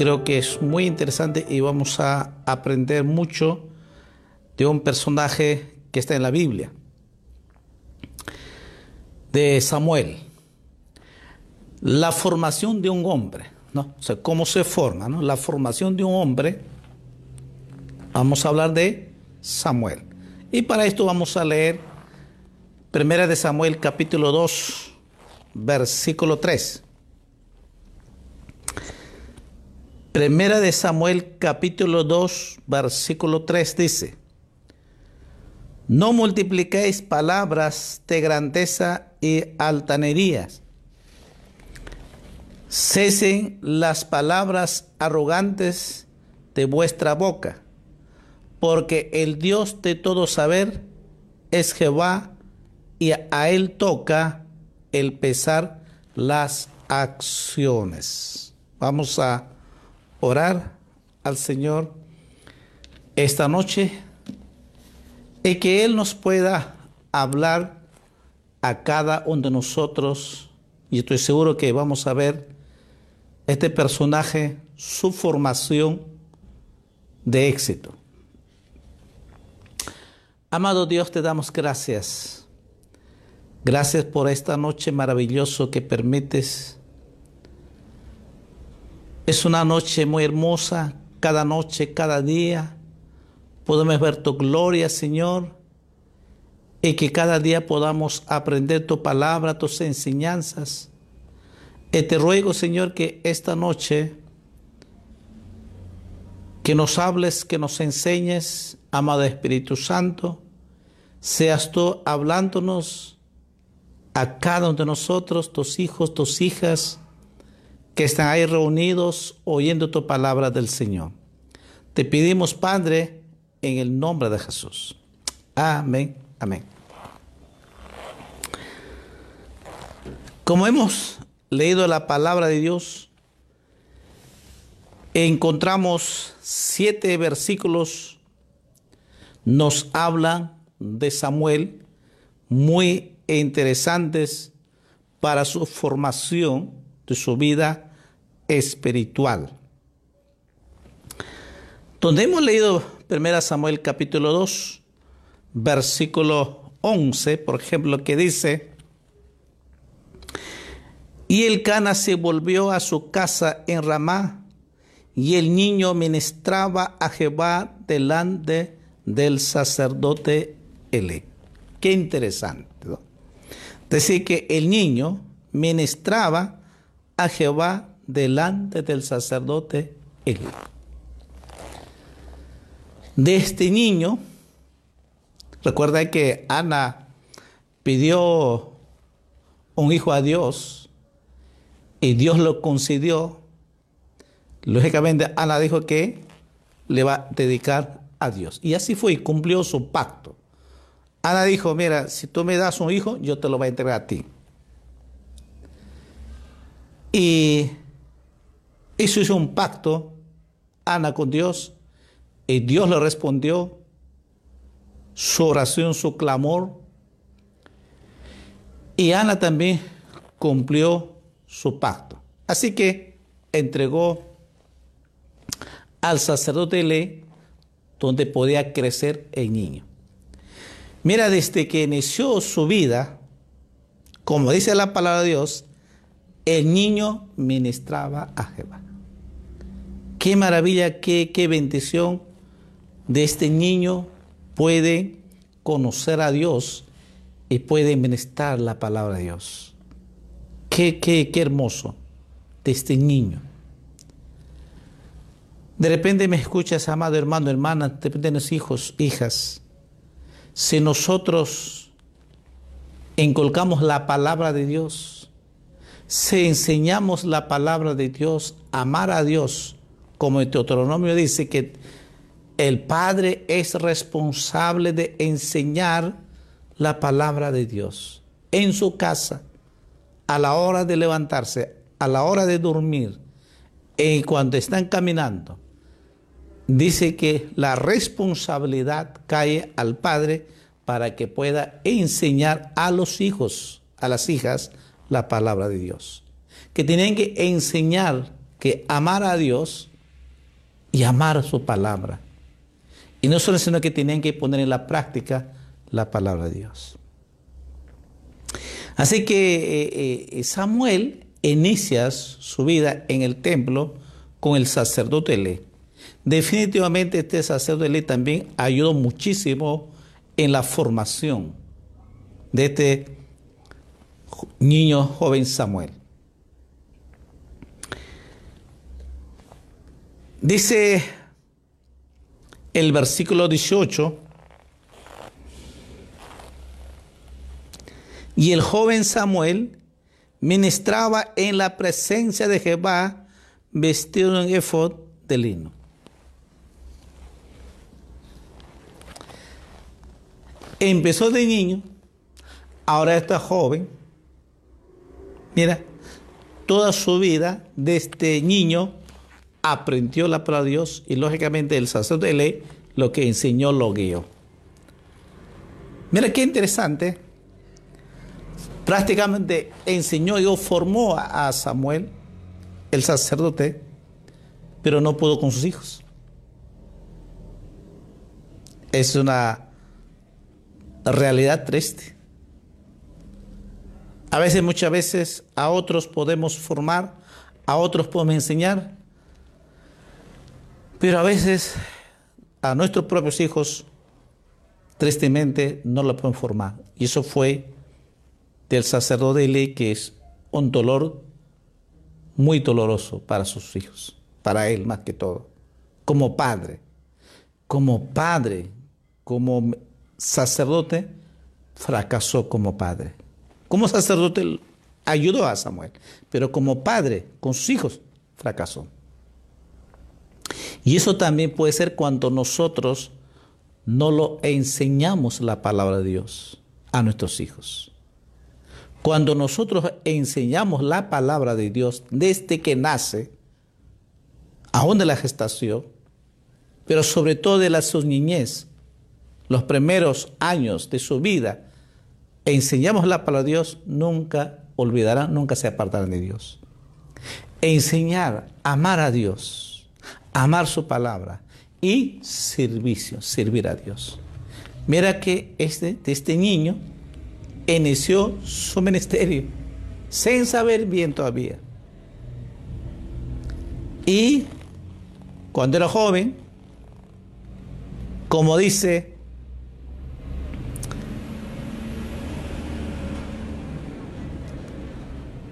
creo que es muy interesante y vamos a aprender mucho de un personaje que está en la Biblia, de Samuel. La formación de un hombre, ¿no? O sea, cómo se forma, ¿no? La formación de un hombre, vamos a hablar de Samuel. Y para esto vamos a leer Primera de Samuel capítulo 2, versículo 3. Primera de Samuel capítulo 2, versículo 3 dice, No multipliquéis palabras de grandeza y altanerías. Cesen las palabras arrogantes de vuestra boca, porque el Dios de todo saber es Jehová y a él toca el pesar las acciones. Vamos a orar al Señor esta noche y que Él nos pueda hablar a cada uno de nosotros y estoy seguro que vamos a ver este personaje, su formación de éxito. Amado Dios, te damos gracias. Gracias por esta noche maravillosa que permites es una noche muy hermosa, cada noche, cada día. Podemos ver tu gloria, Señor, y que cada día podamos aprender tu palabra, tus enseñanzas. Y te ruego, Señor, que esta noche que nos hables, que nos enseñes, amado Espíritu Santo, seas tú hablándonos a cada uno de nosotros, tus hijos, tus hijas, que están ahí reunidos oyendo tu palabra del Señor. Te pedimos, Padre, en el nombre de Jesús. Amén, amén. Como hemos leído la palabra de Dios, encontramos siete versículos, nos hablan de Samuel, muy interesantes para su formación de su vida espiritual. Donde hemos leído 1 Samuel capítulo 2, versículo 11, por ejemplo, que dice, y el Cana se volvió a su casa en Ramá, y el niño ministraba a Jehová delante del sacerdote Ele. Qué interesante. ¿no? Decir que el niño ministraba a Jehová delante del sacerdote Eli. De este niño, recuerda que Ana pidió un hijo a Dios y Dios lo concedió. Lógicamente Ana dijo que le va a dedicar a Dios. Y así fue y cumplió su pacto. Ana dijo, mira, si tú me das un hijo, yo te lo voy a entregar a ti. Y eso hizo un pacto, Ana con Dios, y Dios le respondió su oración, su clamor. Y Ana también cumplió su pacto. Así que entregó al sacerdote ley donde podía crecer el niño. Mira, desde que inició su vida, como dice la palabra de Dios, el niño ministraba a Jehová. Qué maravilla, qué, bendición de este niño puede conocer a Dios y puede ministrar la palabra de Dios. Qué, qué, qué hermoso de este niño. De repente me escuchas, amado hermano, hermana, de repente los hijos, hijas. Si nosotros inculcamos la palabra de Dios, si enseñamos la palabra de Dios, amar a Dios, como el Deuteronomio dice que el padre es responsable de enseñar la palabra de Dios en su casa, a la hora de levantarse, a la hora de dormir y cuando están caminando. Dice que la responsabilidad cae al padre para que pueda enseñar a los hijos, a las hijas, la palabra de Dios. Que tienen que enseñar que amar a Dios y amar su palabra. Y no solo sino que tenían que poner en la práctica la palabra de Dios. Así que eh, eh, Samuel inicia su vida en el templo con el sacerdote Elí. Definitivamente este sacerdote Elí también ayudó muchísimo en la formación de este niño joven Samuel. Dice el versículo 18, y el joven Samuel ministraba en la presencia de Jehová vestido en efod de lino. Empezó de niño, ahora está joven. Mira, toda su vida de este niño aprendió la palabra de Dios y lógicamente el sacerdote ley lo que enseñó lo guió. Mira qué interesante. Prácticamente enseñó y formó a Samuel, el sacerdote, pero no pudo con sus hijos. Es una realidad triste. A veces, muchas veces, a otros podemos formar, a otros podemos enseñar, pero a veces a nuestros propios hijos, tristemente, no lo pueden formar. Y eso fue del sacerdote que es un dolor muy doloroso para sus hijos, para él más que todo, como padre, como padre, como sacerdote, fracasó como padre. Como sacerdote ayudó a Samuel, pero como padre, con sus hijos, fracasó. Y eso también puede ser cuando nosotros no lo enseñamos la palabra de Dios a nuestros hijos. Cuando nosotros enseñamos la palabra de Dios desde que nace, aún de la gestación, pero sobre todo de la su niñez, los primeros años de su vida, enseñamos la palabra de Dios, nunca olvidarán, nunca se apartarán de Dios. Enseñar, amar a Dios amar su palabra y servicio, servir a Dios. Mira que este, este niño inició su ministerio sin saber bien todavía. Y cuando era joven, como dice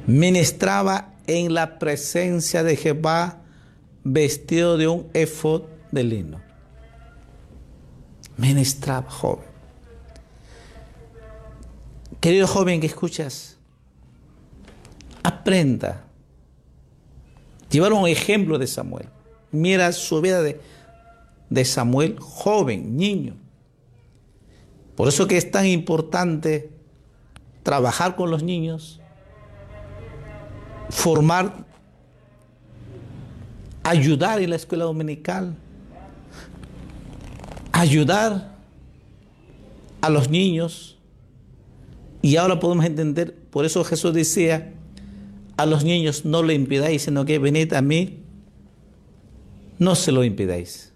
ministraba en la presencia de Jehová vestido de un efod de lino. Ministraba joven. Querido joven que escuchas, aprenda. Llevar un ejemplo de Samuel. Mira su vida de, de Samuel joven, niño. Por eso que es tan importante trabajar con los niños, formar ayudar en la escuela dominical, ayudar a los niños. Y ahora podemos entender, por eso Jesús decía, a los niños no le impidáis, sino que venid a mí, no se lo impidáis.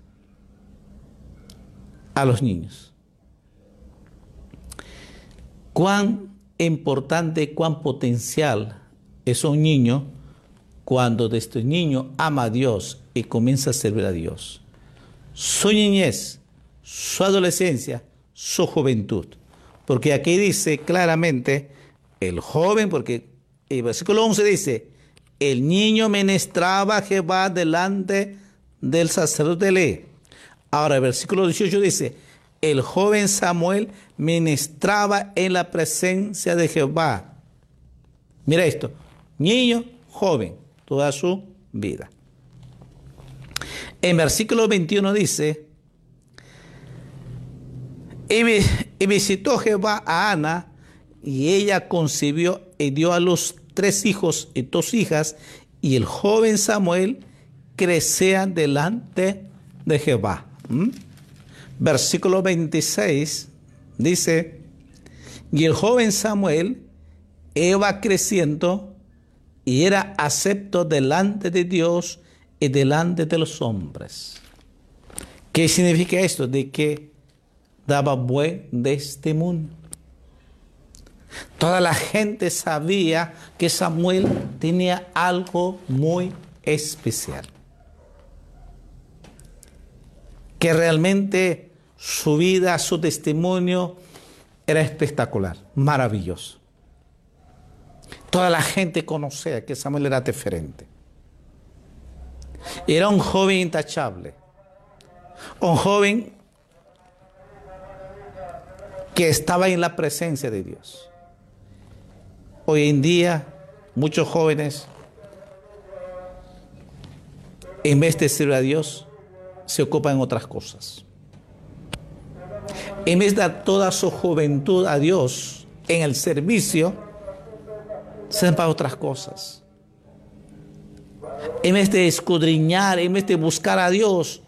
A los niños. Cuán importante, cuán potencial es un niño cuando desde este niño ama a Dios y comienza a servir a Dios. Su niñez, su adolescencia, su juventud. Porque aquí dice claramente, el joven, porque el versículo 11 dice, el niño menestraba a Jehová delante del sacerdote ley. Ahora el versículo 18 dice, el joven Samuel ministraba en la presencia de Jehová. Mira esto, niño, joven toda su vida. En versículo 21 dice, y visitó Jehová a Ana, y ella concibió y dio a los tres hijos y dos hijas, y el joven Samuel crecía delante de Jehová. ¿Mm? Versículo 26 dice, y el joven Samuel iba creciendo y era acepto delante de Dios y delante de los hombres. ¿Qué significa esto? De que daba buen de mundo. Toda la gente sabía que Samuel tenía algo muy especial. Que realmente su vida, su testimonio era espectacular, maravilloso. Toda la gente conocía que Samuel era diferente. Era un joven intachable. Un joven que estaba en la presencia de Dios. Hoy en día, muchos jóvenes, en vez de servir a Dios, se ocupan en otras cosas. En vez de dar toda su juventud a Dios en el servicio, se dan para otras cosas. En vez de escudriñar, en vez de buscar a Dios,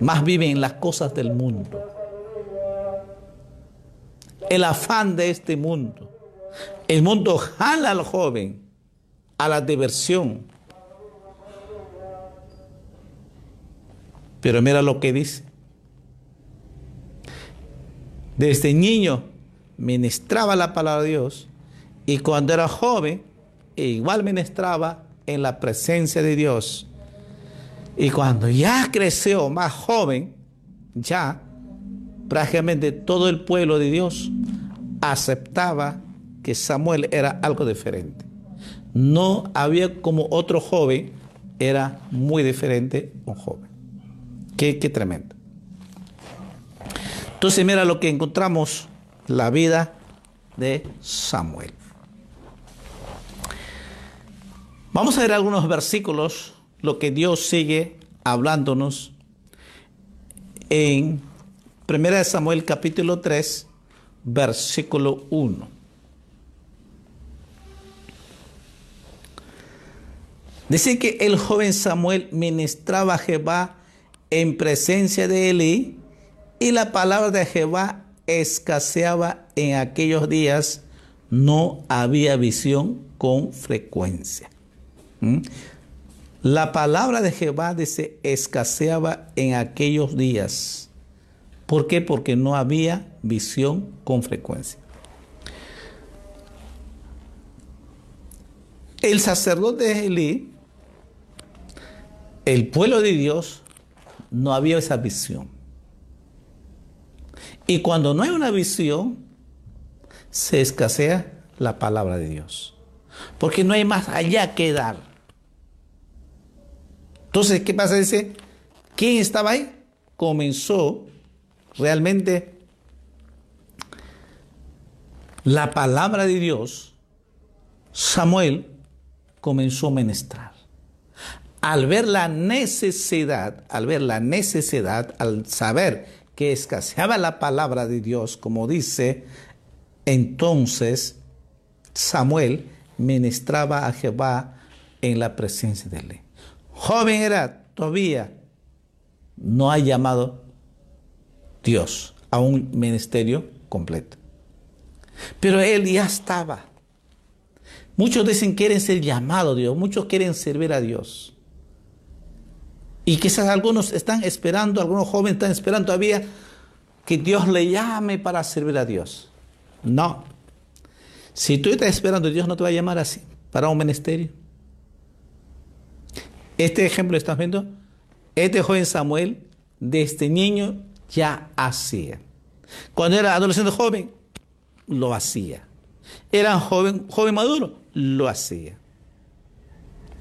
más viven en las cosas del mundo. El afán de este mundo. El mundo jala al joven a la diversión. Pero mira lo que dice. Desde niño ministraba la palabra de Dios y cuando era joven igual ministraba en la presencia de Dios. Y cuando ya creció más joven, ya prácticamente todo el pueblo de Dios aceptaba que Samuel era algo diferente. No había como otro joven, era muy diferente un joven. Qué, qué tremendo. Entonces mira lo que encontramos, la vida de Samuel. Vamos a ver algunos versículos, lo que Dios sigue hablándonos en 1 Samuel capítulo 3, versículo 1. Dice que el joven Samuel ministraba a Jehová en presencia de Eli y la palabra de Jehová escaseaba en aquellos días, no había visión con frecuencia. ¿Mm? La palabra de Jehová dice escaseaba en aquellos días. ¿Por qué? Porque no había visión con frecuencia. El sacerdote Elí el pueblo de Dios no había esa visión. Y cuando no hay una visión, se escasea la palabra de Dios. Porque no hay más allá que dar. Entonces, ¿qué pasa? Dice, ¿quién estaba ahí? Comenzó realmente la palabra de Dios. Samuel comenzó a ministrar al ver la necesidad, al ver la necesidad, al saber que escaseaba la palabra de Dios, como dice, entonces Samuel ministraba a Jehová en la presencia de él. Joven era todavía, no ha llamado Dios a un ministerio completo. Pero él ya estaba. Muchos dicen que quieren ser llamados a Dios, muchos quieren servir a Dios. Y quizás algunos están esperando, algunos jóvenes están esperando todavía que Dios le llame para servir a Dios. No. Si tú estás esperando, Dios no te va a llamar así, para un ministerio. Este ejemplo estás viendo, este joven Samuel, de este niño, ya hacía. Cuando era adolescente joven, lo hacía. Era joven, joven maduro, lo hacía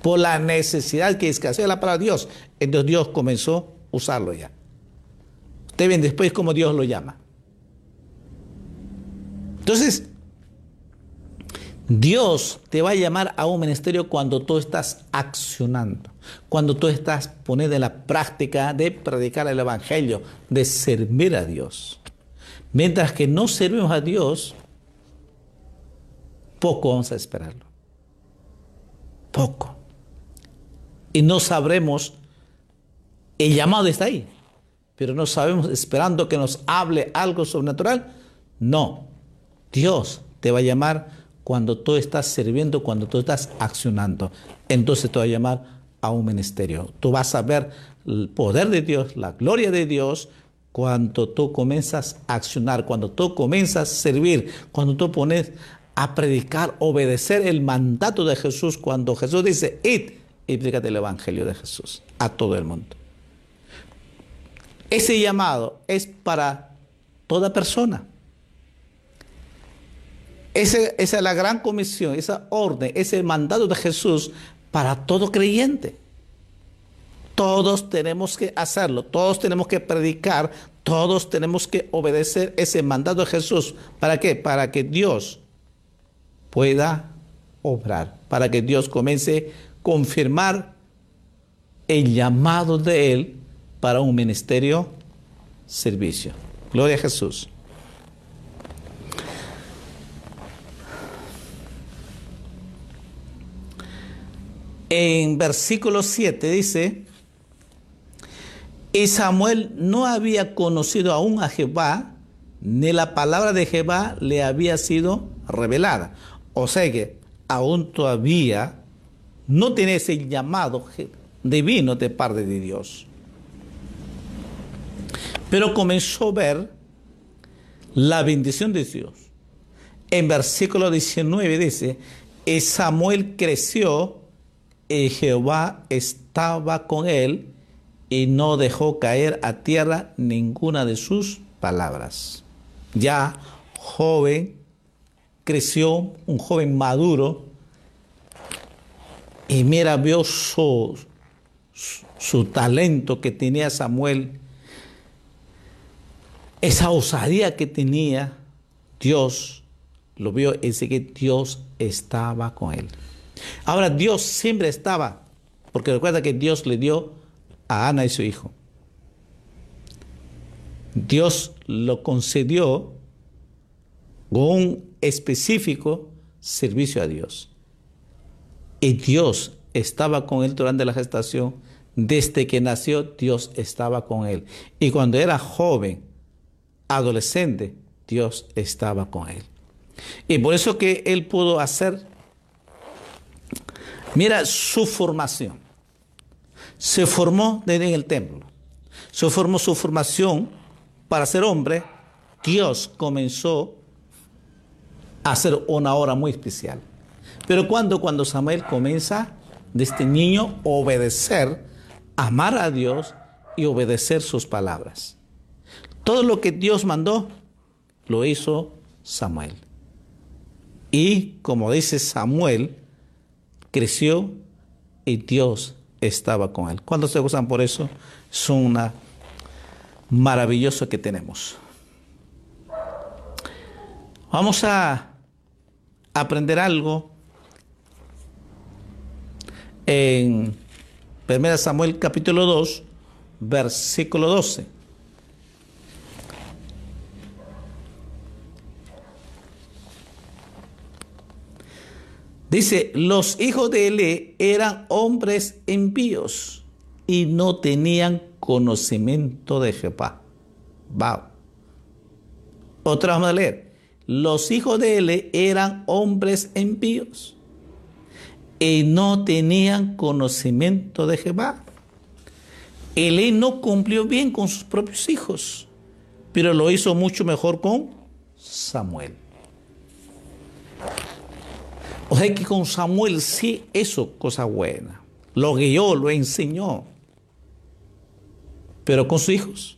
por la necesidad que escasea la palabra de Dios. Entonces Dios comenzó a usarlo ya. Ustedes ven después cómo Dios lo llama. Entonces, Dios te va a llamar a un ministerio cuando tú estás accionando, cuando tú estás poniendo en la práctica de predicar el Evangelio, de servir a Dios. Mientras que no servimos a Dios, poco vamos a esperarlo. Poco y no sabremos, el llamado está ahí, pero no sabemos esperando que nos hable algo sobrenatural. No, Dios te va a llamar cuando tú estás sirviendo, cuando tú estás accionando. Entonces te va a llamar a un ministerio. Tú vas a ver el poder de Dios, la gloria de Dios, cuando tú comienzas a accionar, cuando tú comienzas a servir, cuando tú pones a predicar, obedecer el mandato de Jesús, cuando Jesús dice, id y predicate el Evangelio de Jesús a todo el mundo. Ese llamado es para toda persona. Esa es la gran comisión, esa orden, ese mandato de Jesús para todo creyente. Todos tenemos que hacerlo, todos tenemos que predicar, todos tenemos que obedecer ese mandato de Jesús. ¿Para qué? Para que Dios pueda obrar, para que Dios comience a confirmar el llamado de Él para un ministerio servicio. Gloria a Jesús. En versículo 7 dice, y Samuel no había conocido aún a Jehová, ni la palabra de Jehová le había sido revelada. O sea que aún todavía no tiene ese llamado divino de parte de Dios. Pero comenzó a ver la bendición de Dios. En versículo 19 dice, y Samuel creció y Jehová estaba con él y no dejó caer a tierra ninguna de sus palabras. Ya joven, creció, un joven maduro, y mira, vio su, talento que tenía Samuel, esa osadía que tenía, Dios lo vio y dice que Dios estaba con él. Ahora Dios siempre estaba, porque recuerda que Dios le dio a Ana y su hijo. Dios lo concedió con un específico servicio a Dios. Y Dios estaba con él durante la gestación. Desde que nació, Dios estaba con él. Y cuando era joven, adolescente, Dios estaba con él. Y por eso que él pudo hacer, mira su formación se formó en el templo. Se formó su formación para ser hombre. Dios comenzó a hacer una hora muy especial. Pero cuando, cuando Samuel comienza de este niño obedecer, amar a Dios y obedecer sus palabras. Todo lo que Dios mandó, lo hizo Samuel. Y como dice Samuel, creció y Dios estaba con él. ¿Cuántos se gozan por eso? Son una maravilloso que tenemos. Vamos a aprender algo en 1 Samuel capítulo 2, versículo 12. Dice, los hijos de Ele eran hombres impíos y no tenían conocimiento de Jehová. Va. Otra vamos a leer. Los hijos de Ele eran hombres impíos y no tenían conocimiento de Jehová. Ele no cumplió bien con sus propios hijos, pero lo hizo mucho mejor con Samuel. O sea que con Samuel sí eso cosa buena. Lo guió, lo enseñó. Pero con sus hijos.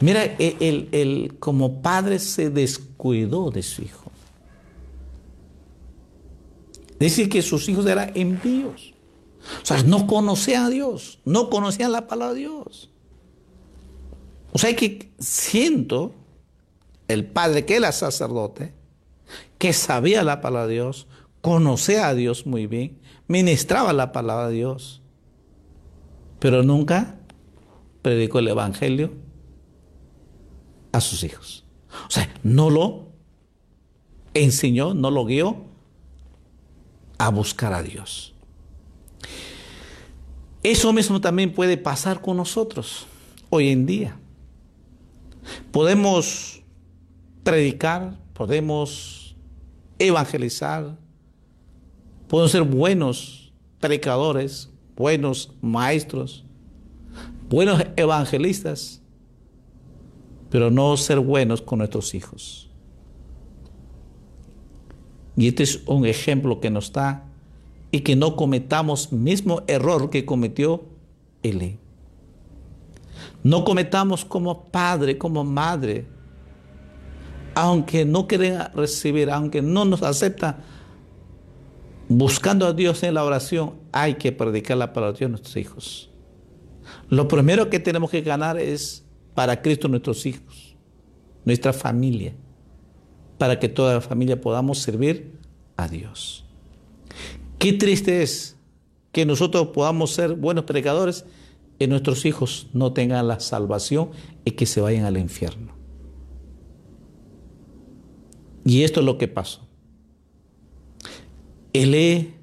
Mira, él, como padre se descuidó de su hijo. Dice que sus hijos eran envíos. O sea, no conocían a Dios, no conocían la palabra de Dios. O sea que siento el padre que era sacerdote, que sabía la palabra de Dios, conocía a Dios muy bien, ministraba la palabra de Dios, pero nunca predicó el Evangelio a sus hijos. O sea, no lo enseñó, no lo guió a buscar a Dios. Eso mismo también puede pasar con nosotros hoy en día. Podemos predicar, podemos evangelizar, podemos ser buenos predicadores, buenos maestros, buenos evangelistas, pero no ser buenos con nuestros hijos. Y este es un ejemplo que nos da y que no cometamos mismo error que cometió Eli. No cometamos como padre, como madre, aunque no quieren recibir, aunque no nos acepta, buscando a Dios en la oración, hay que predicar la palabra de Dios a nuestros hijos. Lo primero que tenemos que ganar es para Cristo nuestros hijos, nuestra familia, para que toda la familia podamos servir a Dios. Qué triste es que nosotros podamos ser buenos predicadores y nuestros hijos no tengan la salvación y que se vayan al infierno. Y esto es lo que pasó. Él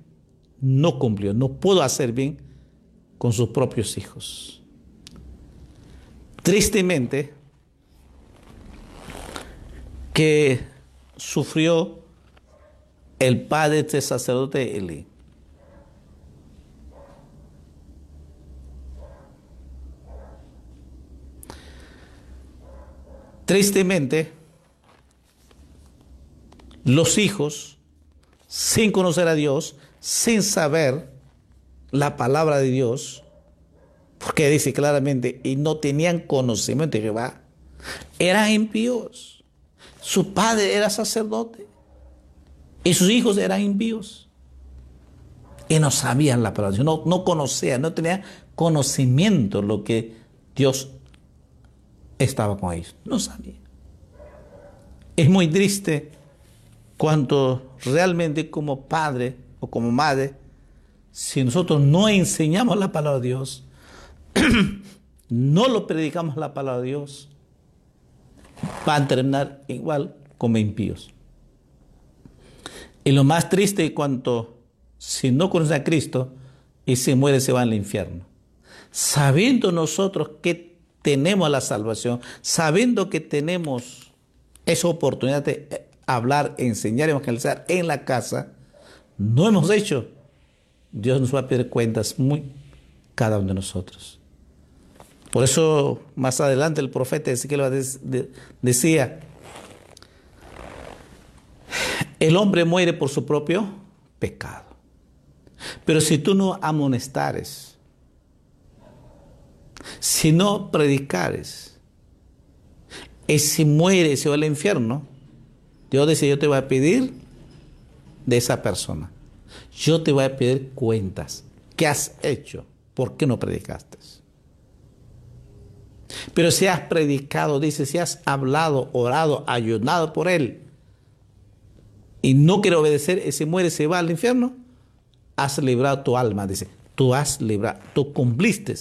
no cumplió, no pudo hacer bien con sus propios hijos. Tristemente, que sufrió el padre de este sacerdote Eli. Tristemente, los hijos, sin conocer a Dios, sin saber la palabra de Dios, porque dice claramente, y no tenían conocimiento de Jehová, eran impíos. Su padre era sacerdote y sus hijos eran impíos. Y no sabían la palabra, no, no conocían, no tenían conocimiento lo que Dios estaba con ellos. No sabía. Es muy triste cuando realmente como padre o como madre, si nosotros no enseñamos la palabra de Dios, no lo predicamos la palabra de Dios, van a terminar igual como impíos. Y lo más triste es cuando si no conoce a Cristo y se muere se va al infierno. Sabiendo nosotros que tenemos la salvación, sabiendo que tenemos esa oportunidad de hablar, enseñar, evangelizar en la casa, no hemos hecho. Dios nos va a pedir cuentas muy cada uno de nosotros. Por eso más adelante el profeta Ezequiel decía, el hombre muere por su propio pecado. Pero si tú no amonestares, si no predicares, si muere se va al infierno, Dios dice, yo te voy a pedir de esa persona. Yo te voy a pedir cuentas. ¿Qué has hecho? ¿Por qué no predicaste? Pero si has predicado, dice, si has hablado, orado, ayunado por él, y no quiere obedecer, si muere, se va al infierno, has librado tu alma, dice. Tú has librado, tú cumpliste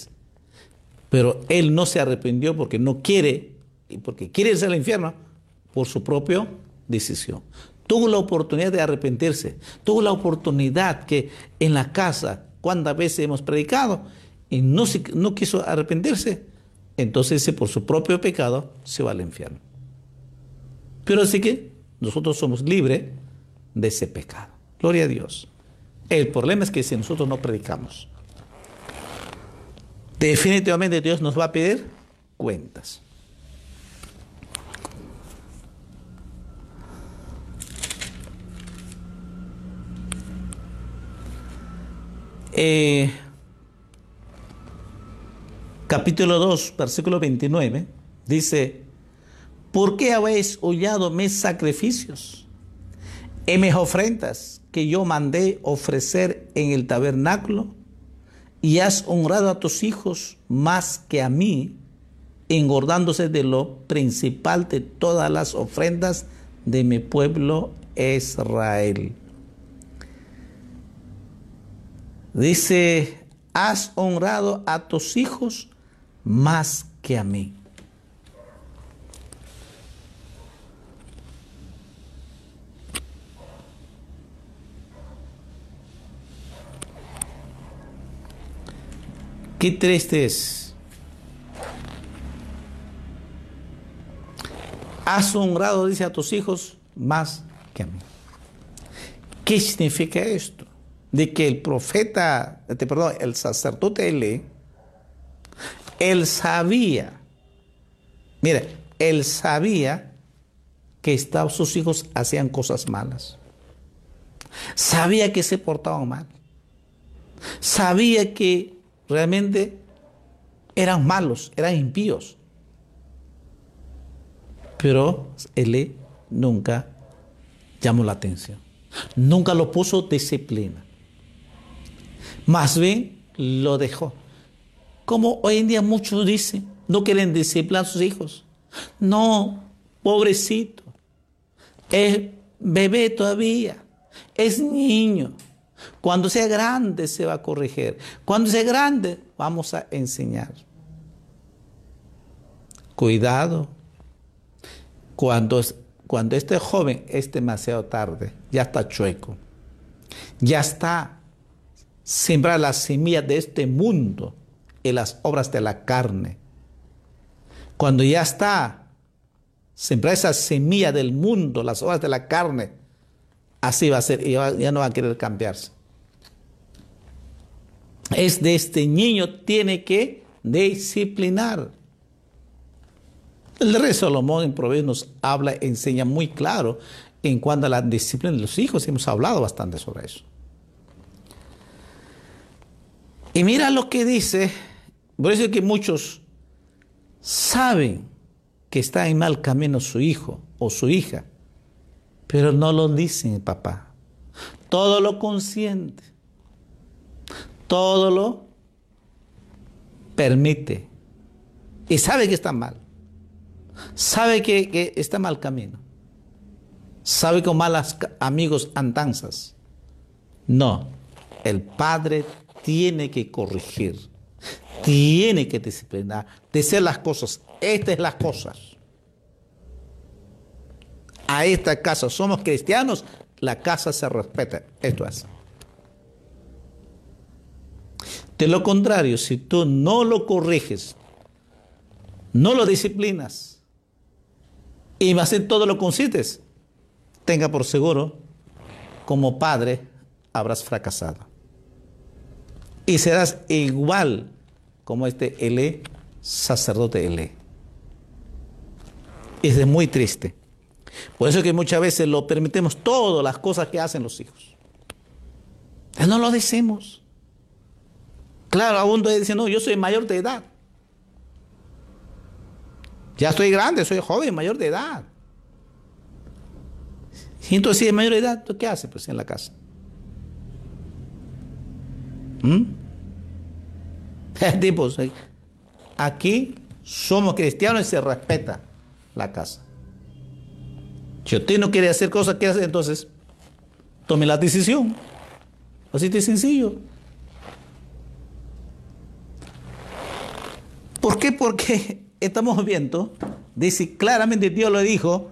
pero él no se arrepintió porque no quiere, y porque quiere irse al infierno, por su propia decisión. Tuvo la oportunidad de arrepentirse, tuvo la oportunidad que en la casa, cuántas veces hemos predicado, y no, no quiso arrepentirse, entonces por su propio pecado se va al infierno. Pero así que nosotros somos libres de ese pecado. Gloria a Dios. El problema es que si nosotros no predicamos, definitivamente Dios nos va a pedir cuentas. Eh, capítulo 2, versículo 29, dice, ¿por qué habéis hollado mis sacrificios y mis ofrendas que yo mandé ofrecer en el tabernáculo? y has honrado a tus hijos más que a mí, engordándose de lo principal de todas las ofrendas de mi pueblo Israel. Dice, has honrado a tus hijos más que a mí. Qué triste es. Has honrado, dice, a tus hijos más que a mí. ¿Qué significa esto? De que el profeta, este, perdón, el sacerdote él sabía, mire, él sabía que sus hijos hacían cosas malas. Sabía que se portaban mal. Sabía que realmente eran malos, eran impíos. Pero él nunca llamó la atención. Nunca lo puso disciplina. Más bien lo dejó. Como hoy en día muchos dicen, no quieren disciplinar a sus hijos. No, pobrecito. Es bebé todavía. Es niño. Cuando sea grande se va a corregir. Cuando sea grande vamos a enseñar. Cuidado. Cuando, cuando este joven es demasiado tarde, ya está chueco. Ya está sembrar las semillas de este mundo en las obras de la carne. Cuando ya está sembrar esa semilla del mundo, las obras de la carne, así va a ser ya no va a querer cambiarse. Es de este niño, tiene que disciplinar. El rey Salomón en Proverbios nos habla, enseña muy claro en cuanto a la disciplina de los hijos. Hemos hablado bastante sobre eso. Y mira lo que dice, por eso es que muchos saben que está en mal camino su hijo o su hija, pero no lo dicen papá. Todo lo consciente, todo lo permite y sabe que está mal, sabe que, que está mal camino, sabe con malas amigos andanzas. No, el padre tiene que corregir, tiene que disciplinar, decir las cosas. Estas son las cosas. A esta casa somos cristianos, la casa se respeta. Esto es. De lo contrario, si tú no lo corriges, no lo disciplinas y más en todo lo consientes, tenga por seguro, como padre habrás fracasado y serás igual como este Ele, sacerdote Ele. Es muy triste. Por eso que muchas veces lo permitimos todas las cosas que hacen los hijos. No lo decimos. Claro, aún dice, no, yo soy mayor de edad. Ya estoy grande, soy joven, mayor de edad. Y entonces si es mayor de edad, ¿tú qué haces pues en la casa? ¿Mm? Tipos, aquí somos cristianos y se respeta la casa. Si usted no quiere hacer cosas que hace, entonces tome la decisión. Así de sencillo. ¿Por qué? Porque estamos viendo, dice claramente Dios le dijo,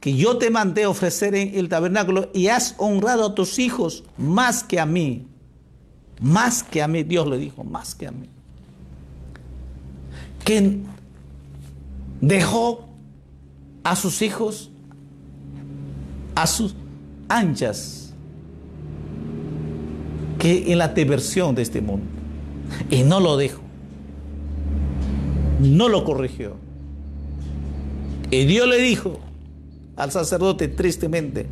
que yo te mandé ofrecer en el tabernáculo y has honrado a tus hijos más que a mí. Más que a mí, Dios le dijo, más que a mí. Que dejó a sus hijos a sus anchas que en la diversión de este mundo. Y no lo dejó. No lo corrigió. Y Dios le dijo al sacerdote tristemente,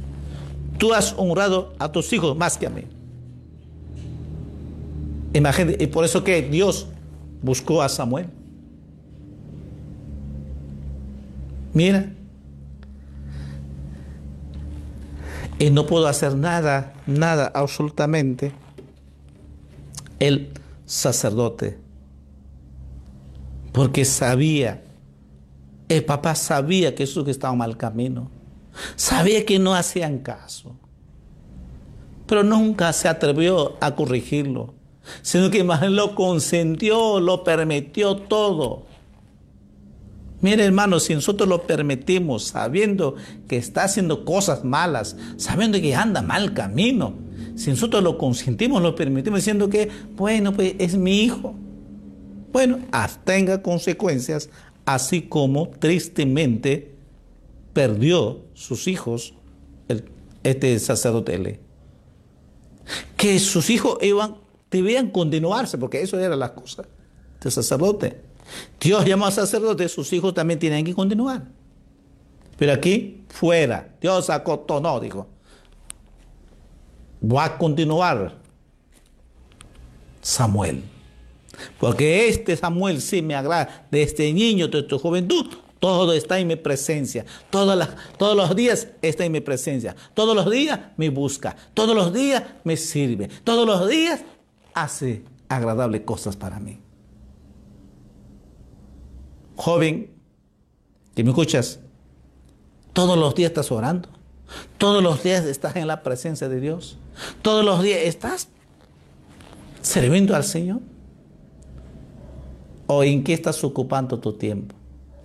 tú has honrado a tus hijos más que a mí. Imagínate, y por eso que Dios buscó a Samuel. Mira. Y no pudo hacer nada, nada absolutamente. El sacerdote. Porque sabía, el papá sabía que eso que estaba mal camino. Sabía que no hacían caso. Pero nunca se atrevió a corregirlo sino que más lo consentió, lo permitió todo. Mire hermano, si nosotros lo permitimos sabiendo que está haciendo cosas malas, sabiendo que anda mal camino, si nosotros lo consentimos, lo permitimos diciendo que, bueno, pues es mi hijo, bueno, tenga consecuencias, así como tristemente perdió sus hijos el, este sacerdote. Que sus hijos iban, debían continuarse, porque eso era la cosa del sacerdote. Dios llamó a sacerdote, sus hijos también tienen que continuar. Pero aquí, fuera. Dios no dijo. Va a continuar Samuel. Porque este Samuel sí me agrada. De este niño, de tu juventud, todo está en mi presencia. Todas todos los días está en mi presencia. Todos los días me busca. Todos los días me sirve. Todos los días hace agradables cosas para mí. Joven, que me escuchas, todos los días estás orando. Todos los días estás en la presencia de Dios. Todos los días estás sirviendo al Señor. ¿O en qué estás ocupando tu tiempo?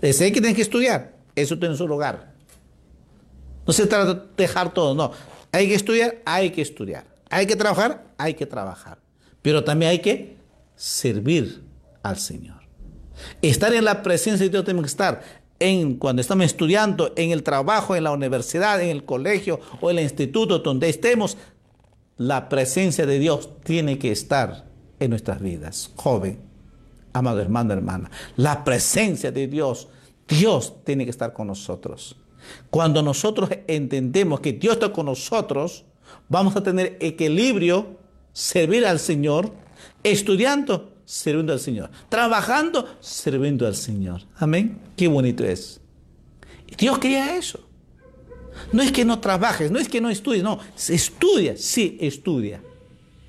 Sé que tienes que estudiar, eso tiene su lugar. No se trata de dejar todo, no. Hay que estudiar, hay que estudiar. Hay que trabajar, hay que trabajar. Pero también hay que servir al Señor. Estar en la presencia de Dios tenemos que estar en, cuando estamos estudiando, en el trabajo, en la universidad, en el colegio o en el instituto donde estemos. La presencia de Dios tiene que estar en nuestras vidas. Joven, amado hermano, hermana, la presencia de Dios, Dios tiene que estar con nosotros. Cuando nosotros entendemos que Dios está con nosotros, vamos a tener equilibrio, servir al Señor, estudiando sirviendo al Señor. Trabajando, sirviendo al Señor. Amén. Qué bonito es. Dios quería eso. No es que no trabajes, no es que no estudies, no. Estudia, sí, estudia.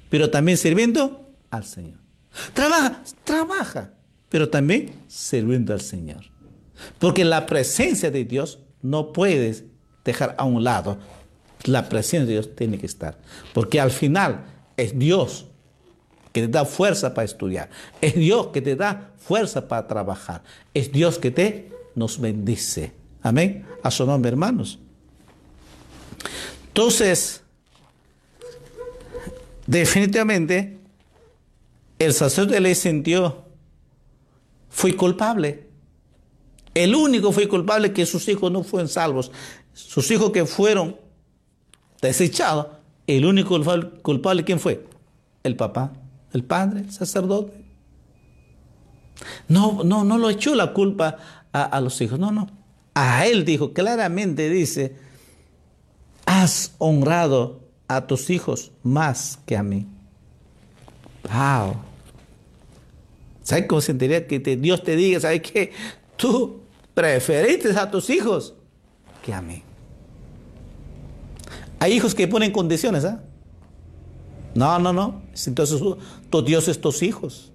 Pero también sirviendo al Señor. Trabaja, trabaja. Pero también sirviendo al Señor. Porque la presencia de Dios no puedes dejar a un lado. La presencia de Dios tiene que estar. Porque al final es Dios que te da fuerza para estudiar. Es Dios que te da fuerza para trabajar. Es Dios que te nos bendice. Amén. A su nombre, hermanos. Entonces, definitivamente, el sacerdote le sintió, fui culpable. El único fue culpable que sus hijos no fueron salvos. Sus hijos que fueron desechados, el único culpable, ¿quién fue? El papá el padre, el sacerdote. No, no, no lo echó la culpa a, los hijos, no, no. A él dijo, claramente dice, has honrado a tus hijos más que a mí. Wow. ¿Sabes cómo sentiría que Dios te diga, ¿sabes qué? Tú preferiste a tus hijos que a mí. Hay hijos que ponen condiciones, ¿ah? No, no, no. Entonces Dios es tus hijos.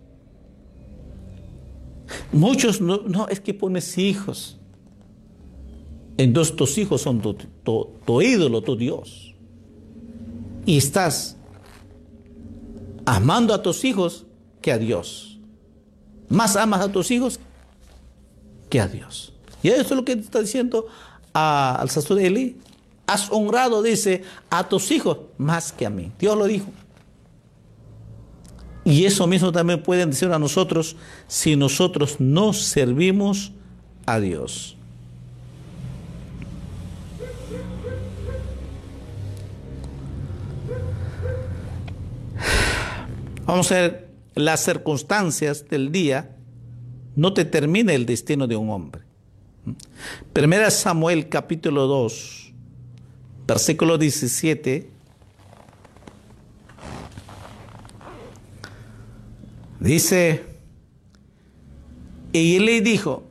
Muchos no, es que pones hijos. Entonces tus hijos son tu, tu ídolo, tu Dios. Y estás amando a tus hijos que a Dios. Más amas a tus hijos que a Dios. Y eso es lo que está diciendo al sacerdote Eli. Has honrado, dice, a tus hijos más que a mí. Dios lo dijo. Y eso mismo también pueden decir a nosotros si nosotros no servimos a Dios. Vamos a ver, las circunstancias del día no determina el destino de un hombre. Primera Samuel capítulo 2, versículo 17 Dice, y él le dijo,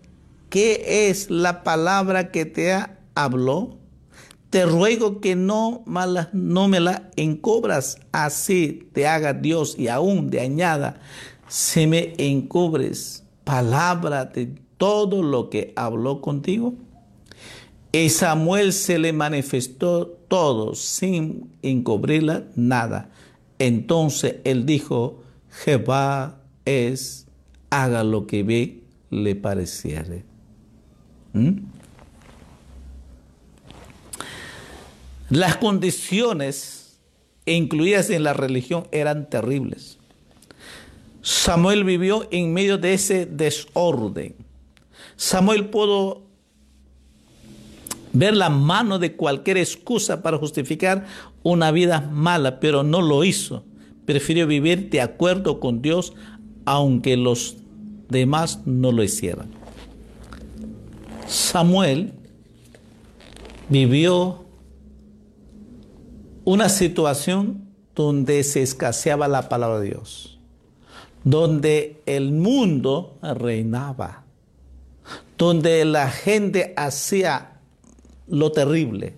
¿qué es la palabra que te habló? Te ruego que no, no me la encobras, así te haga Dios y aún de añada, si me encubres palabra de todo lo que habló contigo. Y Samuel se le manifestó todo sin encubrirla nada. Entonces él dijo, Jehová es haga lo que ve le pareciere. ¿Mm? Las condiciones incluidas en la religión eran terribles. Samuel vivió en medio de ese desorden. Samuel pudo ver la mano de cualquier excusa para justificar una vida mala, pero no lo hizo. Prefirió vivir de acuerdo con Dios, aunque los demás no lo hicieran. Samuel vivió una situación donde se escaseaba la palabra de Dios, donde el mundo reinaba, donde la gente hacía lo terrible.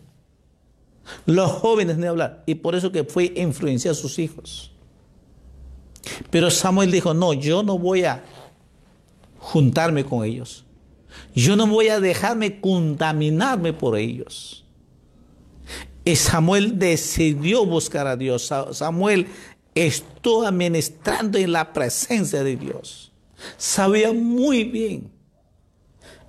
Los jóvenes ni hablar, y por eso que fue influenciar a sus hijos. Pero Samuel dijo, no, yo no voy a juntarme con ellos. Yo no voy a dejarme contaminarme por ellos. Y Samuel decidió buscar a Dios. Samuel estuvo administrando en la presencia de Dios. Sabía muy bien.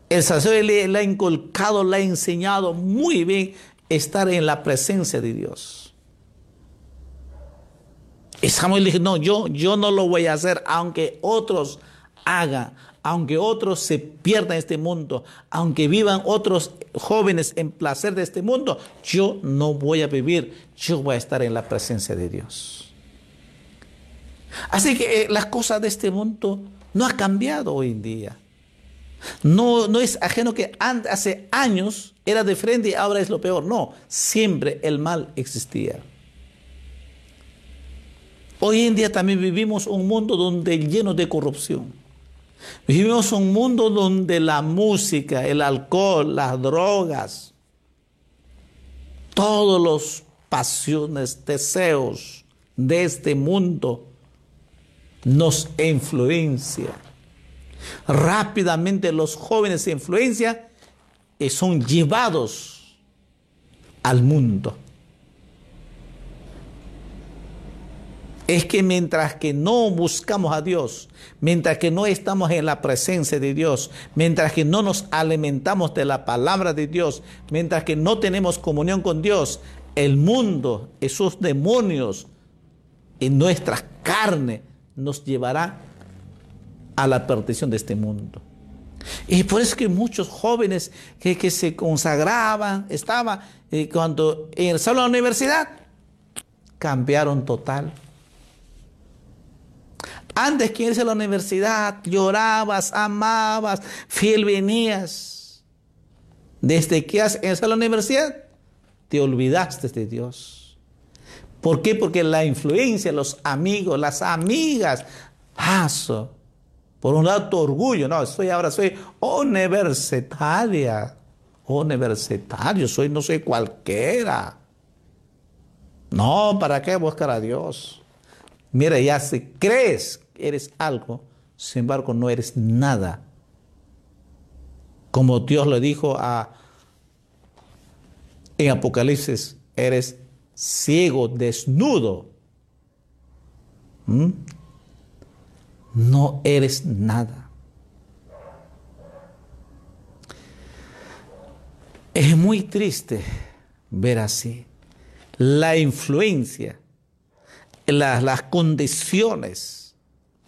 El sacerdote le, ha inculcado, le ha enseñado muy bien estar en la presencia de Dios. Y Samuel dijo, no, yo, yo no lo voy a hacer, aunque otros hagan, aunque otros se pierdan este mundo, aunque vivan otros jóvenes en placer de este mundo, yo no voy a vivir, yo voy a estar en la presencia de Dios. Así que eh, las cosas de este mundo no ha cambiado hoy en día. No, no es ajeno que hace años era de frente y ahora es lo peor. No, siempre el mal existía. Hoy en día también vivimos un mundo donde lleno de corrupción. Vivimos un mundo donde la música, el alcohol, las drogas, todos los pasiones, deseos de este mundo nos influencian. Rápidamente los jóvenes se influencian y son llevados al mundo. Es que mientras que no buscamos a Dios, mientras que no estamos en la presencia de Dios, mientras que no nos alimentamos de la palabra de Dios, mientras que no tenemos comunión con Dios, el mundo, esos demonios en nuestras carnes nos llevará a la perdición de este mundo. Y por eso que muchos jóvenes que, se consagraban, estaban, eh, cuando en el la universidad, cambiaron total antes que irse a la universidad, llorabas, amabas, fiel venías. Desde que has a la universidad, te olvidaste de Dios. ¿Por qué? Porque la influencia, los amigos, las amigas, paso. Por un lado, tu orgullo, no, soy ahora soy universitaria, universitario, soy no soy cualquiera. No, ¿para qué buscar a Dios? Mira, ya si crees eres algo, sin embargo no eres nada. Como Dios le dijo a en Apocalipsis, eres ciego, desnudo. ¿Mm? No eres nada. Es muy triste ver así la influencia las, condiciones,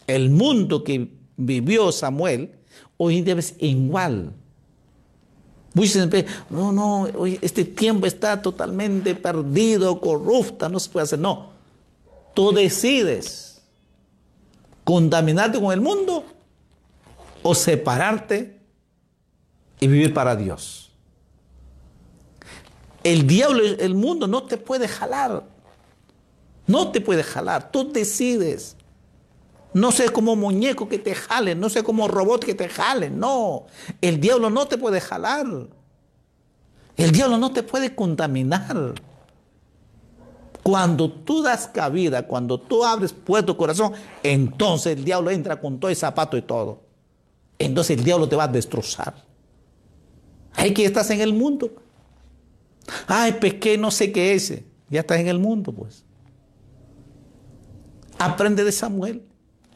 el mundo que vivió Samuel, hoy día es igual. no, no, este tiempo está totalmente perdido, corrupta, no se puede hacer. No, tú decides contaminarte con el mundo o separarte y vivir para Dios. El diablo, el mundo no te puede jalar. No te puede jalar, tú decides. No sé como muñeco que te jalen, no sé como robot que te jalen, no. El diablo no te puede jalar. El diablo no te puede contaminar. Cuando tú das cabida, cuando tú abres puerto tu corazón, entonces el diablo entra con todo el zapato y todo. Entonces el diablo te va a destrozar. Ay, que estás en el mundo. Ay, pequeño, no sé qué es. Ya estás en el mundo, pues. Aprende de Samuel.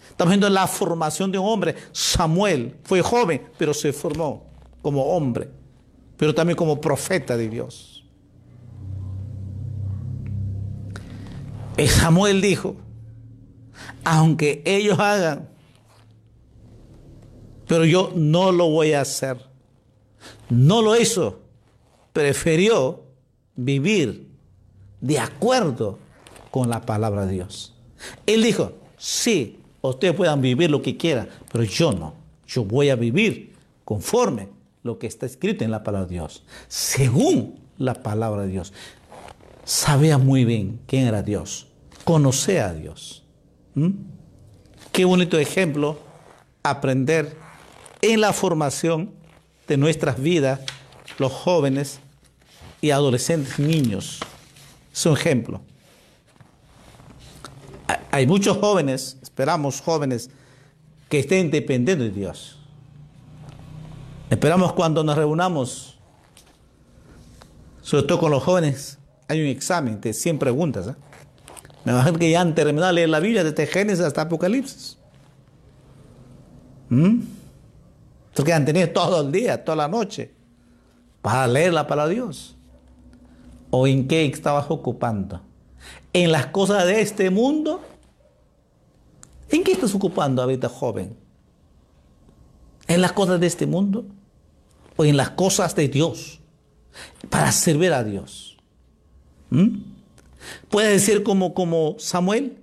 Estamos viendo la formación de un hombre. Samuel fue joven, pero se formó como hombre, pero también como profeta de Dios. Samuel dijo, aunque ellos hagan, pero yo no lo voy a hacer. No lo hizo, prefirió vivir de acuerdo con la palabra de Dios. Él dijo, sí, ustedes puedan vivir lo que quieran, pero yo no. Yo voy a vivir conforme lo que está escrito en la palabra de Dios, según la palabra de Dios. Sabía muy bien quién era Dios, conocía a Dios. ¿Mm? Qué bonito ejemplo aprender en la formación de nuestras vidas, los jóvenes y adolescentes niños. Es un ejemplo. Hay muchos jóvenes, esperamos jóvenes, que estén dependiendo de Dios. Esperamos cuando nos reunamos, sobre todo con los jóvenes, hay un examen de 100 preguntas. ¿eh? Me imagino que ya han terminado de leer la Biblia desde Génesis hasta Apocalipsis. ¿Mm? Entonces han tenido todo el día, toda la noche, para leer la palabra de Dios. ¿O en qué estabas ocupando? ¿En las cosas de este mundo? ¿En qué estás ocupando ahorita, joven? ¿En las cosas de este mundo? ¿O en las cosas de Dios? Para servir a Dios. ¿Mm? Puede decir como, como Samuel,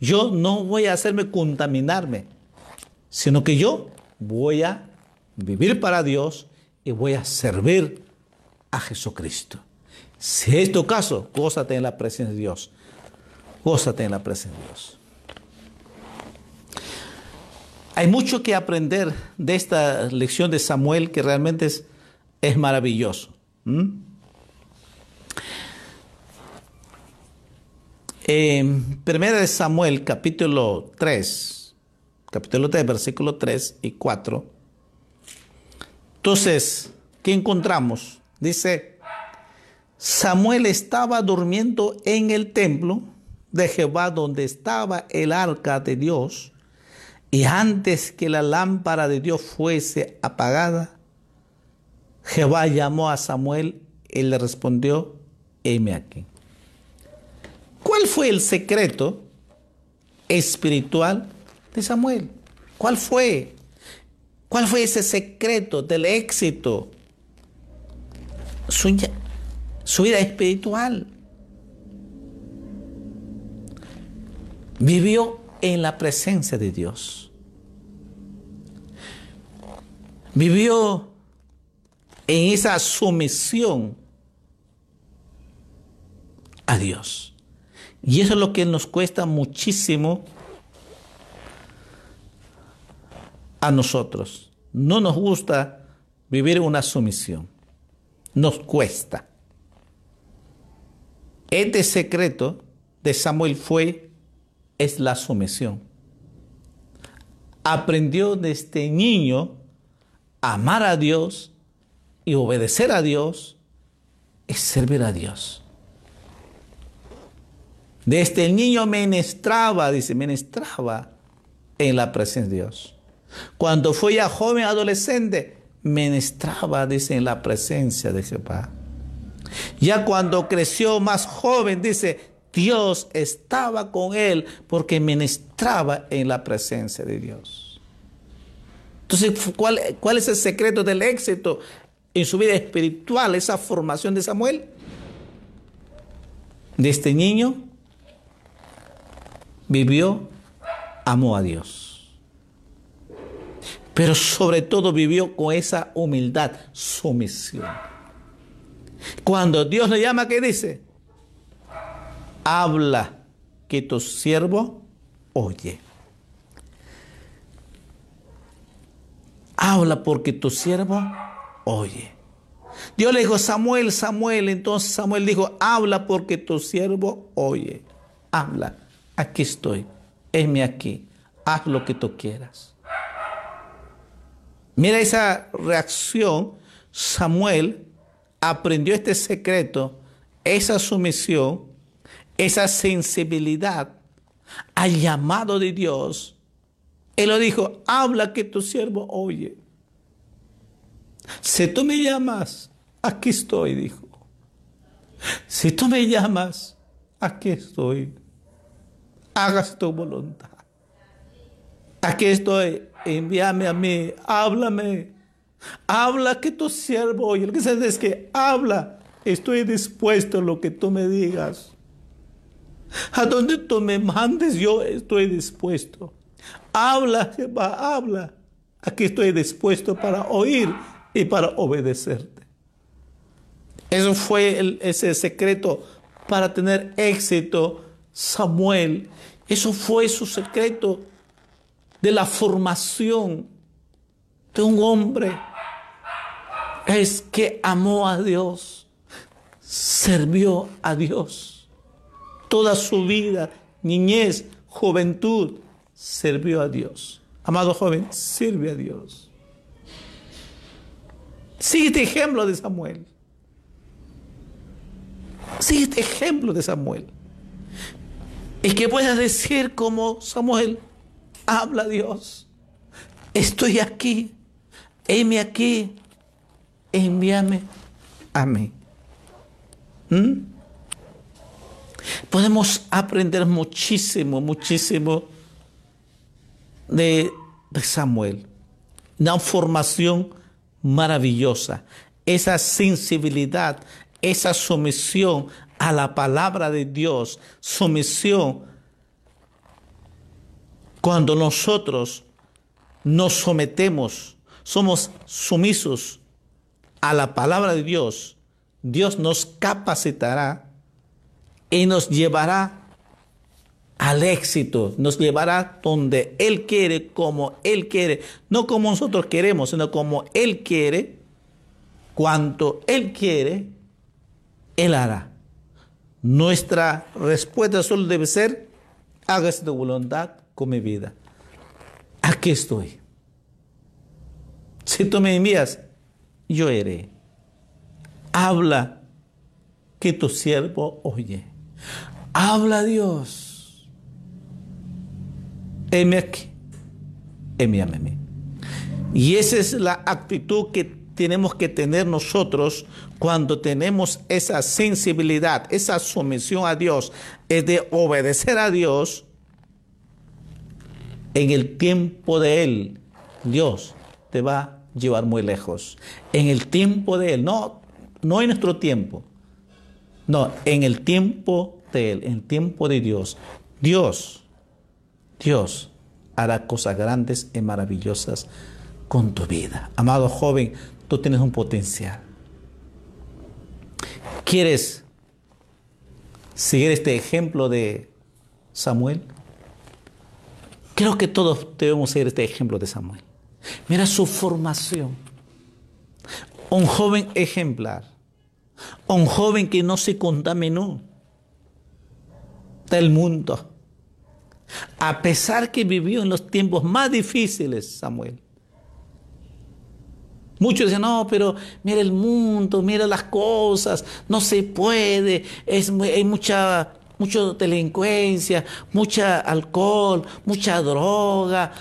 yo no voy a hacerme contaminarme, sino que yo voy a vivir para Dios y voy a servir a Jesucristo. Si es tu caso, gózate en la presencia de Dios. Gózate en la presencia de Dios. Hay mucho que aprender de esta lección de Samuel que realmente es, es maravilloso. En Primera de Samuel, capítulo 3, capítulo 3, versículo 3 y 4. Entonces, ¿qué encontramos? Dice, Samuel estaba durmiendo en el templo de Jehová donde estaba el arca de Dios, y antes que la lámpara de Dios fuese apagada, Jehová llamó a Samuel y le respondió, heme aquí. ¿Cuál fue el secreto espiritual de Samuel? ¿Cuál fue? ¿Cuál fue ese secreto del éxito? Su, su vida espiritual. Vivió en la presencia de Dios. Vivió en esa sumisión a Dios. Y eso es lo que nos cuesta muchísimo a nosotros. No nos gusta vivir una sumisión. Nos cuesta. Este secreto de Samuel fue, es la sumisión. Aprendió desde niño a amar a Dios y obedecer a Dios es servir a Dios. Desde el niño menestraba, dice, menestraba en la presencia de Dios. Cuando fue ya joven, adolescente, menestraba, dice, en la presencia de Jehová. Ya cuando creció más joven, dice, Dios estaba con él porque menestraba en la presencia de Dios. Entonces, ¿cuál, ¿cuál, es el secreto del éxito en su vida espiritual, esa formación de Samuel? De este niño vivió, amó a Dios. Pero sobre todo vivió con esa humildad, sumisión. Cuando Dios le llama, ¿qué dice? Habla que tu siervo oye. Habla porque tu siervo oye. Dios le dijo, Samuel, Samuel. Entonces Samuel dijo, habla porque tu siervo oye. Habla aquí estoy, heme aquí, haz lo que tú quieras. Mira esa reacción, Samuel aprendió este secreto, esa sumisión, esa sensibilidad al llamado de Dios. Él lo dijo, habla que tu siervo oye. Si tú me llamas, aquí estoy, dijo. Si tú me llamas, aquí estoy hagas tu voluntad. Aquí estoy, envíame a mí, háblame, Habla que tu siervo oye. Lo que se es que habla. Estoy dispuesto a lo que tú me digas. A donde tú me mandes, yo estoy dispuesto. Habla, Jehová, habla. Aquí estoy dispuesto para oír y para obedecerte. Eso fue ese secreto para tener éxito Samuel. Eso fue su secreto de la formación de un hombre. Es que amó a Dios, sirvió a Dios. Toda su vida, niñez, juventud, sirvió a Dios. Amado joven, sirve a Dios. Sigue este ejemplo de Samuel. Sigue este ejemplo de Samuel. Y que puedas decir como Samuel, habla Dios, estoy aquí, heme aquí, envíame a mí. ¿Mm? Podemos aprender muchísimo, muchísimo de, de Samuel. Una formación maravillosa, esa sensibilidad, esa sumisión a la palabra de Dios, sumisión. Cuando nosotros nos sometemos, somos sumisos a la palabra de Dios, Dios nos capacitará y nos llevará al éxito, nos llevará donde Él quiere, como Él quiere, no como nosotros queremos, sino como Él quiere, cuanto Él quiere, Él hará. Nuestra respuesta solo debe ser, hágase tu voluntad con mi vida. Aquí estoy. Si tú me envías, yo iré. Habla que tu siervo oye. Habla Dios. Heme aquí. Envíame Y esa es la actitud que tenemos que tener nosotros cuando tenemos esa sensibilidad, esa sumisión a Dios, es de obedecer a Dios en el tiempo de Él. Dios te va a llevar muy lejos. En el tiempo de Él, no, no en nuestro tiempo, no, en el tiempo de Él, en el tiempo de Dios. Dios, Dios hará cosas grandes y maravillosas con tu vida. Amado joven, tú tienes un potencial. ¿Quieres seguir este ejemplo de Samuel? Creo que todos debemos seguir este ejemplo de Samuel. Mira su formación. Un joven ejemplar. Un joven que no se contaminó del mundo. A pesar que vivió en los tiempos más difíciles, Samuel. Muchos dicen, no, pero mira el mundo, mira las cosas, no se puede, es, hay mucha, mucha delincuencia, mucha alcohol, mucha droga.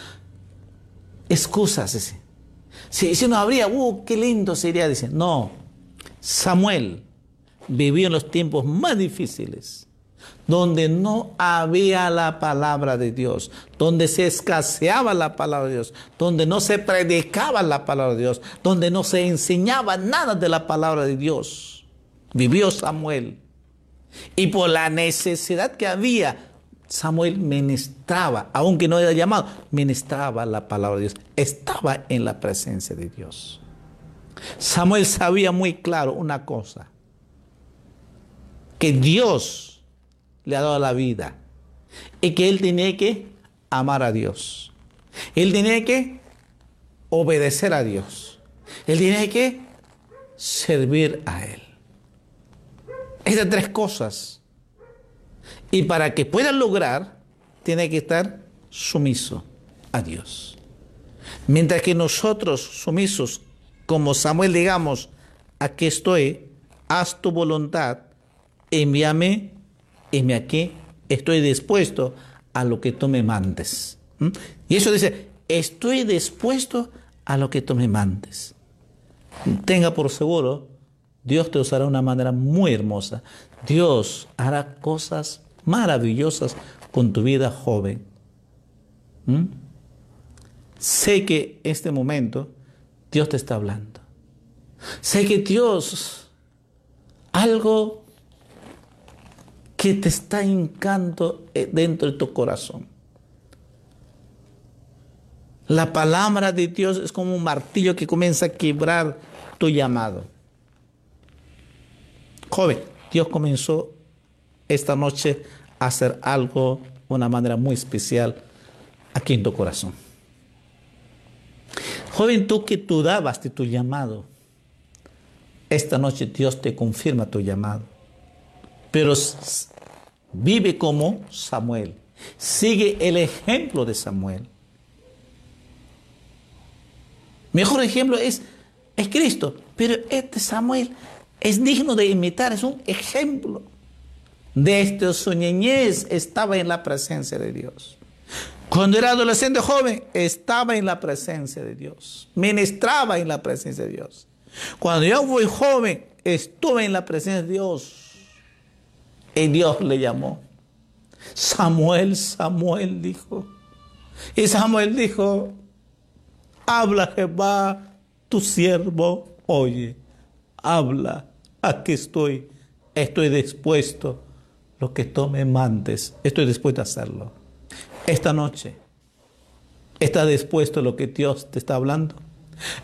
Excusas, dice. Si, no habría, uh, qué lindo sería, dice. No, Samuel vivió en los tiempos más difíciles donde no había la palabra de Dios, donde se escaseaba la palabra de Dios, donde no se predicaba la palabra de Dios, donde no se enseñaba nada de la palabra de Dios. Vivió Samuel. Y por la necesidad que había, Samuel ministraba, aunque no era llamado, ministraba la palabra de Dios. Estaba en la presencia de Dios. Samuel sabía muy claro una cosa, que Dios le ha dado la vida. Y que él tiene que amar a Dios. Él tiene que obedecer a Dios. Él tiene que servir a Él. Estas tres cosas. Y para que pueda lograr, tiene que estar sumiso a Dios. Mientras que nosotros sumisos, como Samuel digamos, aquí estoy, haz tu voluntad, envíame me aquí, estoy dispuesto a lo que tú me mandes. Y eso dice, estoy dispuesto a lo que tú me mandes. Tenga por seguro, Dios te usará de una manera muy hermosa. Dios hará cosas maravillosas con tu vida joven. Sé que este momento Dios te está hablando. Sé que Dios, algo que te está hincando eh, dentro de tu corazón. La palabra de Dios es como un martillo que comienza a quebrar tu llamado. Joven, Dios comenzó esta noche hacer algo de una manera muy especial aquí en tu corazón. Joven, tú que tú dabas de tu llamado, esta noche Dios te confirma tu llamado. Pero vive como Samuel. Sigue el ejemplo de Samuel. Mejor ejemplo es, es Cristo. Pero este Samuel es digno de imitar, es un ejemplo. Desde su niñez estaba en la presencia de Dios. Cuando era adolescente joven, estaba en la presencia de Dios. Ministraba en la presencia de Dios. Cuando yo fui joven, estuve en la presencia de Dios. Y Dios le llamó. Samuel, Samuel dijo. Y Samuel dijo, habla Jehová, tu siervo, oye, habla, aquí estoy, estoy dispuesto, lo que tú me mandes, estoy dispuesto a hacerlo. Esta noche, ¿estás dispuesto a lo que Dios te está hablando?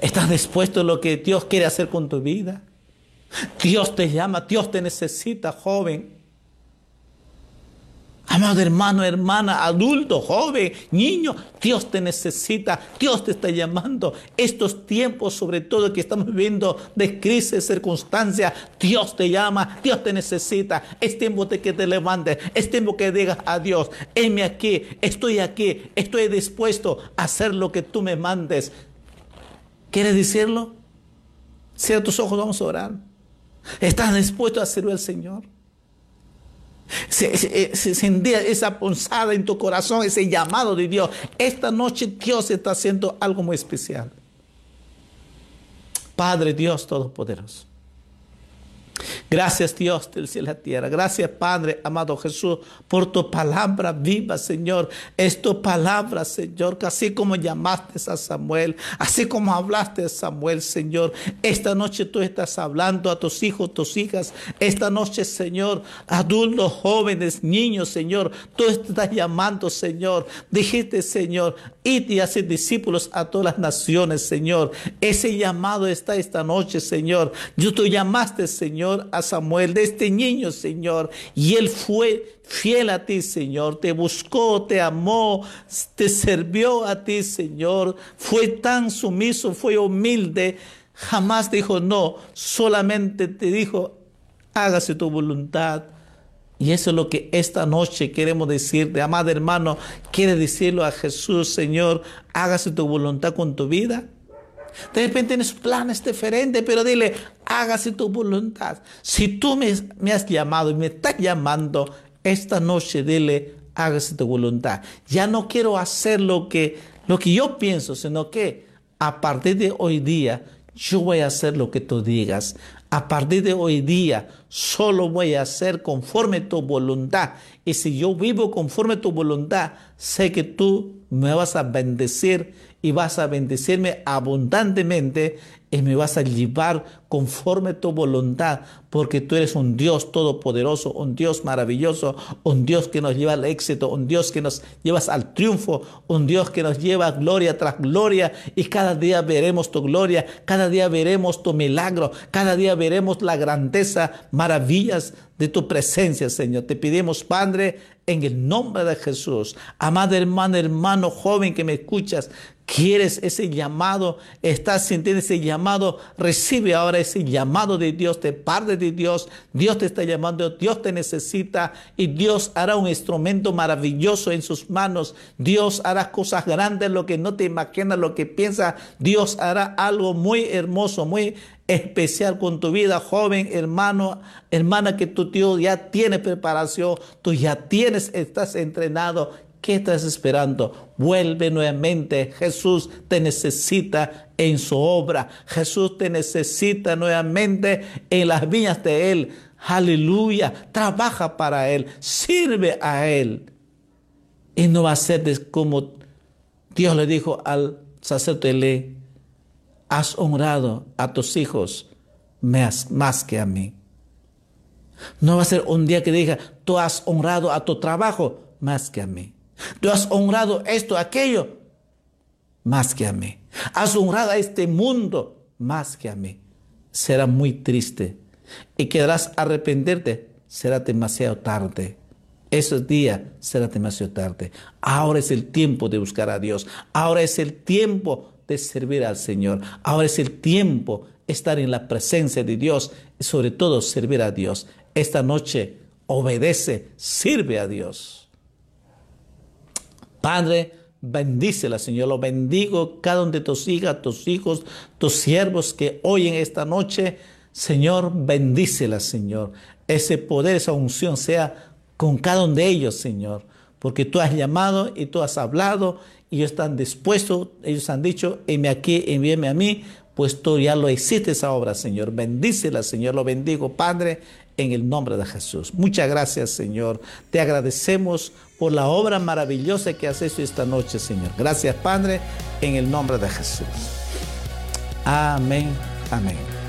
¿Estás dispuesto a lo que Dios quiere hacer con tu vida? Dios te llama, Dios te necesita, joven. Amado hermano, hermana, adulto, joven, niño, Dios te necesita, Dios te está llamando. Estos tiempos, sobre todo que estamos viviendo de crisis, circunstancias, Dios te llama, Dios te necesita. Es tiempo de que te levantes, es tiempo que digas a Dios, heme aquí, estoy aquí, estoy dispuesto a hacer lo que tú me mandes. ¿Quieres decirlo? Cierra tus ojos, vamos a orar. ¿Estás dispuesto a servir al Señor? Se, se, esa punzada en tu corazón, ese llamado de Dios. Esta noche Dios está haciendo algo muy especial. Padre Dios Todopoderoso. Gracias Dios del cielo y la tierra. Gracias Padre, amado Jesús, por tu palabra viva, Señor. Es tu palabra, Señor, que así como llamaste a Samuel, así como hablaste a Samuel, Señor, esta noche tú estás hablando a tus hijos, tus hijas. Esta noche, Señor, adultos, jóvenes, niños, Señor, tú estás llamando, Señor. Dijiste, Señor, id y hacer discípulos a todas las naciones, Señor. Ese llamado está esta noche, Señor. Yo tú llamaste, Señor a Samuel, de este niño, Señor. Y él fue fiel a ti, Señor. Te buscó, te amó, te sirvió a ti, Señor. Fue tan sumiso, fue humilde. Jamás dijo no, solamente te dijo, hágase tu voluntad. Y eso es lo que esta noche queremos decirte, amado hermano, quiere decirlo a Jesús, Señor, hágase tu voluntad con tu vida. De repente tienes planes diferentes, pero dile, hágase tu voluntad. Si tú me, has llamado y me estás llamando esta noche, dile, hágase tu voluntad. Ya no quiero hacer lo que, lo que yo pienso, sino que a partir de hoy día yo voy a hacer lo que tú digas. A partir de hoy día solo voy a hacer conforme tu voluntad. Y si yo vivo conforme tu voluntad, sé que tú me vas a bendecir y vas a bendecirme abundantemente y me vas a llevar conforme tu voluntad, porque tú eres un Dios todopoderoso, un Dios maravilloso, un Dios que nos lleva al éxito, un Dios que nos lleva al triunfo, un Dios que nos lleva gloria tras gloria y cada día veremos tu gloria, cada día veremos tu milagro, cada día veremos la grandeza, maravillas de tu presencia, Señor. Te pedimos, Padre, en el nombre de Jesús. Amado hermano, hermano joven que me escuchas, quieres ese llamado, estás sintiendo ese llamado, recibe ahora ese llamado de Dios, de parte de Dios. Dios te está llamando, Dios te necesita y Dios hará un instrumento maravilloso en sus manos. Dios hará cosas grandes, lo que no te imaginas, lo que piensas. Dios hará algo muy hermoso, muy especial con tu vida, joven, hermano, hermana, que tu tío ya tiene preparación, tú ya tienes, estás entrenado. ¿Qué estás esperando? Vuelve nuevamente. Jesús te necesita en su obra. Jesús te necesita nuevamente en las viñas de Él. Aleluya. Trabaja para Él. Sirve a Él. Y no va a ser como Dios le dijo al sacerdote has honrado a tus hijos más, más que a mí. No va a ser un día que diga, tú has honrado a tu trabajo más que a mí. Tú has honrado esto, aquello, más que a mí. Has honrado a este mundo más que a mí. Será muy triste y quedarás arrepenterte. Será demasiado tarde. Ese día será demasiado tarde. Ahora es el tiempo de buscar a Dios. Ahora es el tiempo de servir al Señor. Ahora es el tiempo estar en la presencia de Dios y sobre todo servir a Dios. Esta noche obedece, sirve a Dios. Padre, bendícela, Señor. Lo bendigo cada uno de tus hijas, tus hijos, tus siervos que hoy en esta noche, Señor, bendícela, Señor. Ese poder, esa unción sea con cada uno de ellos, Señor, porque tú has llamado y tú has hablado y ellos están dispuestos, ellos han dicho, envíame aquí, envíame a mí, pues tú ya lo hiciste esa obra, Señor. Bendícela, Señor, lo bendigo, Padre, en el nombre de Jesús. Muchas gracias, Señor. Te agradecemos por la obra maravillosa que has hecho esta noche, Señor. Gracias, Padre, en el nombre de Jesús. Amén, amén.